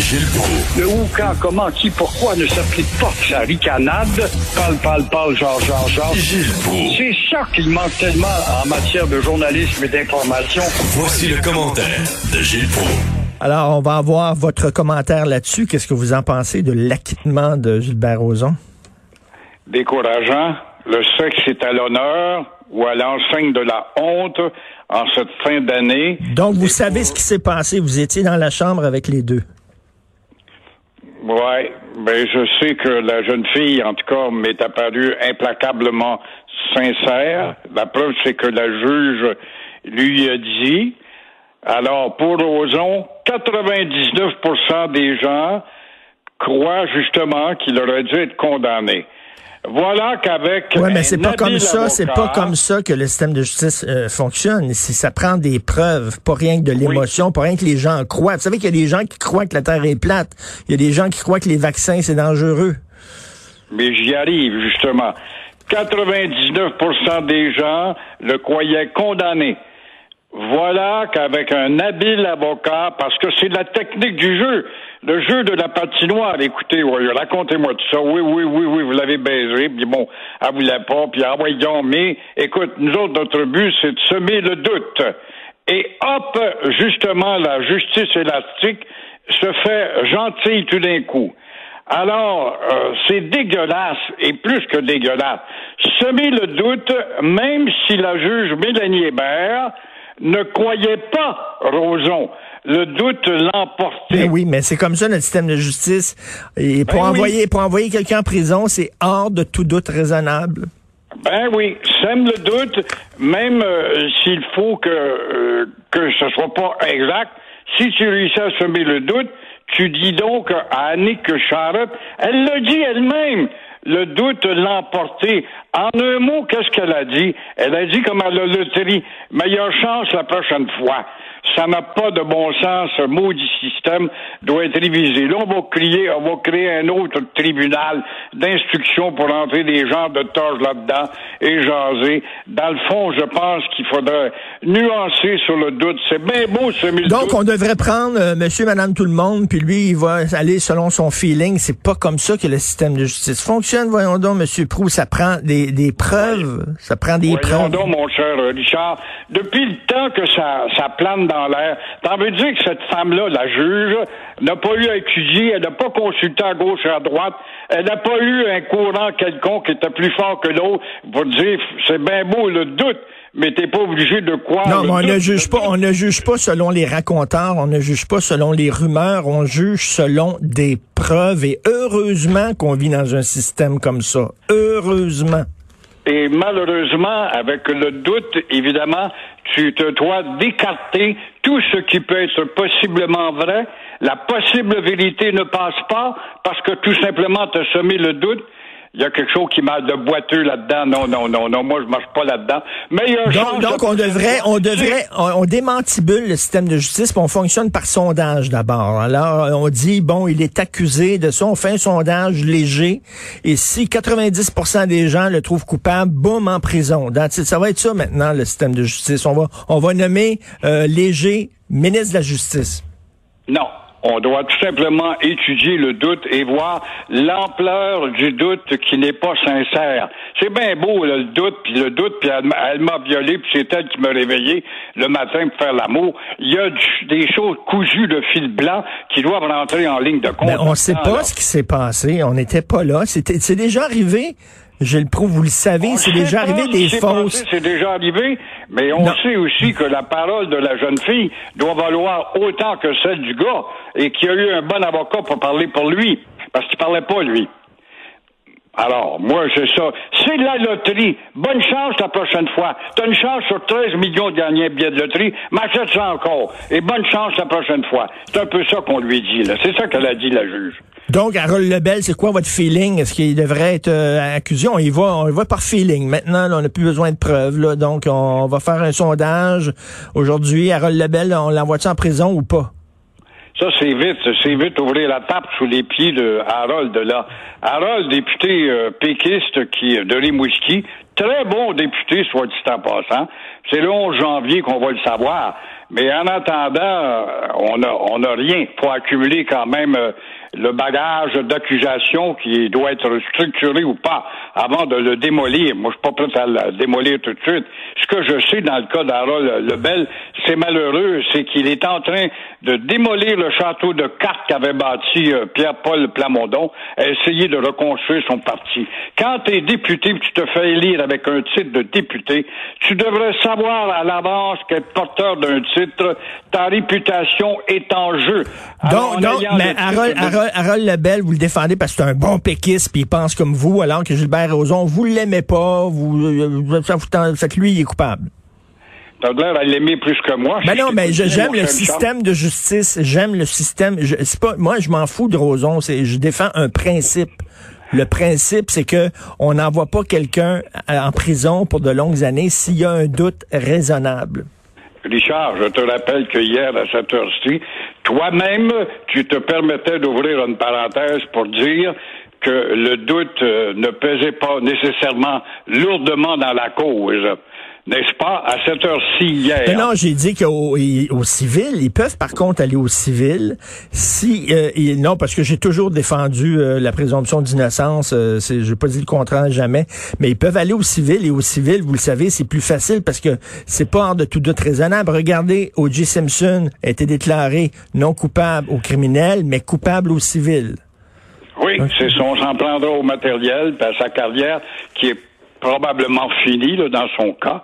Gilles Proulx. Le où, quand, comment, qui, pourquoi ne s'applique pas sa ricanade? Parle, parle, parle, genre, genre, genre. Gilles. C'est ça qu'il manque tellement en matière de journalisme et d'information. Voici le commentaire de Gilles Proulx. Alors, on va avoir votre commentaire là-dessus. Qu'est-ce que vous en pensez de l'acquittement de Gilbert Rozon? Décourageant. Le sexe est à l'honneur ou à l'enseigne de la honte en cette fin d'année. Donc, vous Et savez pour- ce qui s'est passé. Vous étiez dans la chambre avec les deux. Ouais, ben je sais que la jeune fille, en tout cas, m'est apparue implacablement sincère. La preuve, c'est que la juge lui a dit. Alors, pour Roson, 99% des gens croient justement qu'il aurait dû être condamné. Voilà qu'avec Oui, mais c'est pas comme ça, c'est pas comme ça que le système de justice euh, fonctionne. C'est- Ça prend des preuves, pas rien que de l'émotion, pas rien que les gens croient. Vous savez qu'il y a des gens qui croient que la Terre est plate. Il y a des gens qui croient que les vaccins, c'est dangereux. Mais j'y arrive, justement. 99% des gens le croyaient condamné. Voilà qu'avec un habile avocat, parce que c'est la technique du jeu, le jeu de la patinoire, écoutez, ouais, racontez-moi tout ça, oui, oui, oui, oui, vous l'avez baisé, puis bon, elle voulait pas, puis ah voyons, mais écoute, nous autres, notre but, c'est de semer le doute. Et hop, justement, la justice élastique se fait gentille tout d'un coup. Alors, euh, c'est dégueulasse, et plus que dégueulasse. Semer le doute, même si la juge Mélanie Hébert ne croyait pas Roson. Le doute l'emportait. Ben oui, mais c'est comme ça notre système de justice. Et pour Ben oui. envoyer pour envoyer quelqu'un en prison, c'est hors de tout doute raisonnable. Ben oui, sème le doute, même euh, s'il faut que euh, que ce soit pas exact. Si tu réussis à semer le doute, tu dis donc à Annick Charlotte, elle l'a dit elle-même, le doute l'a emporté. En un mot, qu'est-ce qu'elle a dit? Elle a dit comme à la loterie, meilleure chance la prochaine fois. Ça n'a pas de bon sens, ce maudit système doit être révisé. Là, on va crier, on va créer un autre tribunal d'instruction pour entrer des gens de torche là-dedans et jaser. Dans le fond, je pense qu'il faudrait nuancer sur le doute. C'est bien beau, ce mille Donc, on devrait prendre euh, monsieur, madame, tout le monde, puis lui, il va aller selon son feeling. C'est pas comme ça que le système de justice fonctionne. Voyons donc, monsieur Prou, ça prend des, des preuves. Ça prend des Voyons preuves. donc, mon cher Richard, depuis le temps que ça, ça plane dans l'air, t'en veux dire que cette femme-là, la juge, n'a pas eu à étudier, elle n'a pas consulté à gauche et à droite, elle n'a pas eu un courant quelconque qui était plus fort que l'autre pour dire, c'est bien beau le doute, mais t'es pas obligé de croire. Non, mais on ne juge pas, on ne juge pas selon les raconteurs, on ne juge pas selon les rumeurs, on juge selon des preuves. Et heureusement qu'on vit dans un système comme ça. Heureusement. Et malheureusement, avec le doute, évidemment, tu te dois d'écarter tout ce qui peut être possiblement vrai. La possible vérité ne passe pas parce que tout simplement tu as semé le doute. Il y a quelque chose qui m'a de boiteux là-dedans. Non, non, non, non, moi je marche pas là-dedans. Mais il y a un Donc, donc de- on devrait, on devrait, on, on démantibule le système de justice, puis on fonctionne par sondage d'abord. Alors, on dit bon, il est accusé de ça, on fait un sondage léger, et si 90% des gens le trouvent coupable, boum en prison. Dans- ça va être ça maintenant le système de justice. On va, on va nommer euh, léger ministre de la justice. Non. On doit tout simplement étudier le doute et voir l'ampleur du doute qui n'est pas sincère. C'est bien beau là, le doute, puis le doute, puis elle, m'a- elle m'a violé, puis c'est elle qui m'a réveillé le matin pour faire l'amour. Il y a du- des choses cousues de fil blanc qui doivent rentrer en ligne de compte. Mais on sait là-dedans, pas là. ce qui s'est passé. On n'était pas là. C'était, c'est déjà arrivé. Je le prouve, vous le savez, c'est déjà pas arrivé des fausses. C'est déjà arrivé, mais on Non. sait aussi que la parole de la jeune fille doit valoir autant que celle du gars et qu'il y a eu un bon avocat pour parler pour lui, parce qu'il parlait pas lui. Alors, moi, c'est ça. C'est la loterie. Bonne chance la prochaine fois. T'as une chance sur 13 millions de gagner un billet de loterie, mais achète ça encore. Et bonne chance la prochaine fois. C'est un peu ça qu'on lui dit, là. C'est ça qu'elle a dit, la juge. Donc, Harold Lebel, c'est quoi votre feeling? Est-ce qu'il devrait être euh, accusé? On y va, on va par feeling. Maintenant, là, on n'a plus besoin de preuves. Là, donc, on va faire un sondage aujourd'hui. Harold Lebel, on l'envoie-tu en prison ou pas? Ça, c'est vite, c'est vite ouvrir la tape sous les pieds de Harold là. Harold, député euh, péquiste qui de Rimouski, très bon député, soit dit en passant. C'est le 11 janvier qu'on va le savoir. Mais en attendant, euh, on a on a rien pour accumuler quand même euh, le bagage d'accusation qui doit être structuré ou pas avant de le démolir. Moi, je suis pas prêt à le démolir tout de suite. Ce que je sais dans le cas d'Harold Lebel, c'est malheureux, c'est qu'il est en train de démolir le château de cartes qu'avait bâti euh, Pierre-Paul Plamondon, à essayer de reconstruire son parti. Quand tu es député, tu te fais élire avec un titre de député, tu devrais savoir à l'avance qu'être porteur d'un titre, ta réputation est en jeu. Donc, donc mais Harold, Harold, Lebel, vous le défendez parce que c'est un bon péquiste, puis il pense comme vous, alors que Gilbert Rozon, vous l'aimez pas, vous, vous, fait que lui, il est coupable. T'as l'air à l'aimer plus que moi. Ben non, mais j'aime le système de justice. J'aime le système. Pas, moi, je m'en fous de Roson. Je défends un principe. Le principe, c'est que on n'envoie pas quelqu'un en prison pour de longues années s'il y a un doute raisonnable. Richard, je te rappelle que hier, à cette heure-ci, toi-même, tu te permettais d'ouvrir une parenthèse pour dire que le doute euh, ne pesait pas nécessairement lourdement dans la cause n'est-ce pas, à cette heure-ci hier? non, j'ai dit qu'au au civil, ils peuvent par contre aller au civil si euh, non parce que j'ai toujours défendu euh, la présomption d'innocence, euh, je pas dit le contraire jamais, mais ils peuvent aller au civil et au civil, vous le savez, c'est plus facile parce que c'est pas hors de tout doute raisonnable. Regardez, O.J. Simpson a été déclaré non coupable au criminel, mais coupable au civil. Oui, c'est son s'en prendra au matériel, à sa carrière qui est probablement finie là, dans son cas.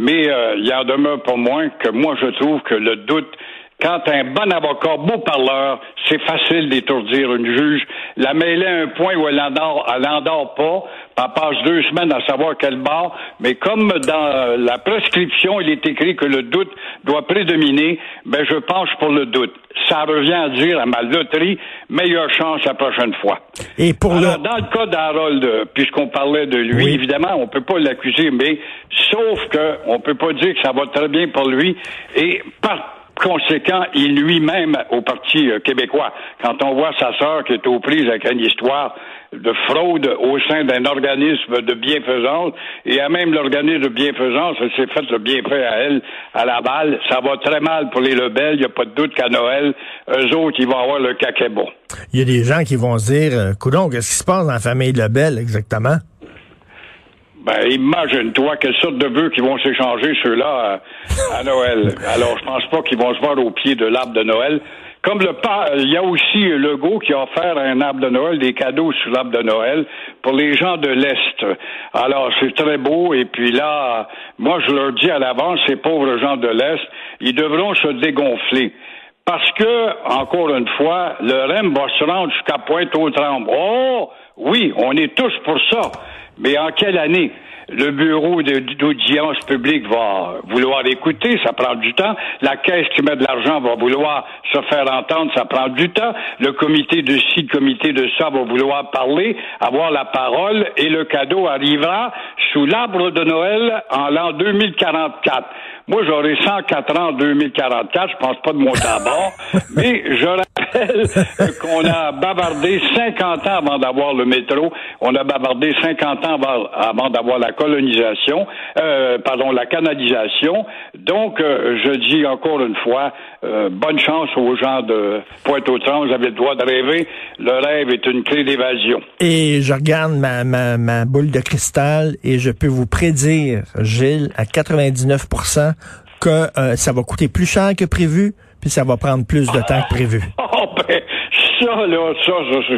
Mais euh, il en demeure pour moins que moi, je trouve que le doute quand un bon avocat, beau parleur, c'est facile d'étourdir une juge, la mêler à un point où elle n'endort, pas, elle passe deux semaines à savoir quelle barre, mais comme dans la prescription, il est écrit que le doute doit prédominer, ben je penche pour le doute. Ça revient à dire à ma loterie, meilleure chance la prochaine fois. Et pour Alors, dans le cas d'Harold, puisqu'on parlait de lui, évidemment, on peut pas l'accuser, mais sauf que on peut pas dire que ça va très bien pour lui. Et par conséquent, il lui-même au Parti euh, québécois. Quand on voit sa sœur qui est aux prises avec une histoire de fraude au sein d'un organisme de bienfaisance, et à même l'organisme de bienfaisance, s'est fait le bienfait à elle, à la balle, ça va très mal pour les Lebel, il n'y a pas de doute qu'à Noël, eux autres, ils vont avoir le bon. Il y a des gens qui vont se dire, euh, coudon, qu'est-ce qui se passe dans la famille Lebel exactement? Ben, imagine-toi quelle sorte de vœux qui vont s'échanger ceux-là à, Noël. Alors, je pense pas qu'ils vont se voir au pied de l'arbre de Noël. Comme le pas, il y a aussi Legault qui a offert un arbre de Noël, des cadeaux sur l'arbre de Noël pour les gens de l'Est. Alors, c'est très beau. Et puis là, moi, je leur dis à l'avance, ces pauvres gens de l'Est, ils devront se dégonfler. Parce que, encore une fois, le REM va se rendre jusqu'à Pointe-aux-Trembles. Oh! Oui, on est tous pour ça. Mais en quelle année? Le bureau d'audience publique va vouloir écouter, ça prend du temps. La caisse qui met de l'argent va vouloir se faire entendre, ça prend du temps. Le comité de ci, le comité de ça va vouloir parler, avoir la parole, et le cadeau arrivera sous l'arbre de Noël en l'an 2044. Moi, j'aurai 104 ans en 2044. Je pense pas de mon tabac. mais je rappelle qu'on a bavardé 50 ans avant d'avoir le métro. On a bavardé 50 ans avant, d'avoir la colonisation, euh, pardon, la canalisation. Donc, euh, je dis encore une fois, euh, bonne chance aux gens de Pointe-aux-Trembles. Vous avez le droit de rêver. Le rêve est une clé d'évasion. Et je regarde ma, ma, ma boule de cristal et je peux vous prédire, Gilles, à 99% que euh, ça va coûter plus cher que prévu, puis ça va prendre plus de temps que prévu. Oh, ben, ça, là, ça, ça,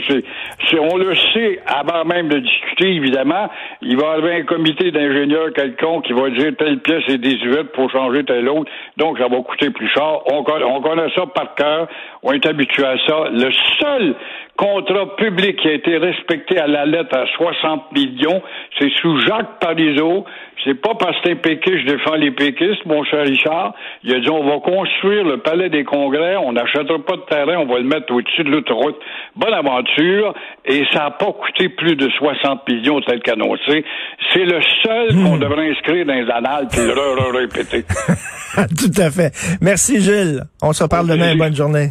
c'est, on le sait avant même de discuter, évidemment. Il va y avoir un comité d'ingénieurs quelconque qui va dire telle pièce est désuète pour changer telle autre, donc ça va coûter plus cher. On, on connaît ça par cœur, on est habitué à ça. Le seul contrat public qui a été respecté à la lettre à 60 millions, c'est sous Jacques Parizeau. C'est pas parce que c'est un péquiste, je défends les péquistes, mon cher Richard. Il a dit, on va construire le palais des congrès, on n'achètera pas de terrain, on va le mettre au-dessus de l'autoroute. Bonne aventure. Et ça n'a pas coûté plus de 60 millions tel qu'annoncé. C'est le seul hmm. qu'on devrait inscrire dans les annales puis le répéter. Tout à fait. Merci Gilles. On se reparle demain. Bonne journée.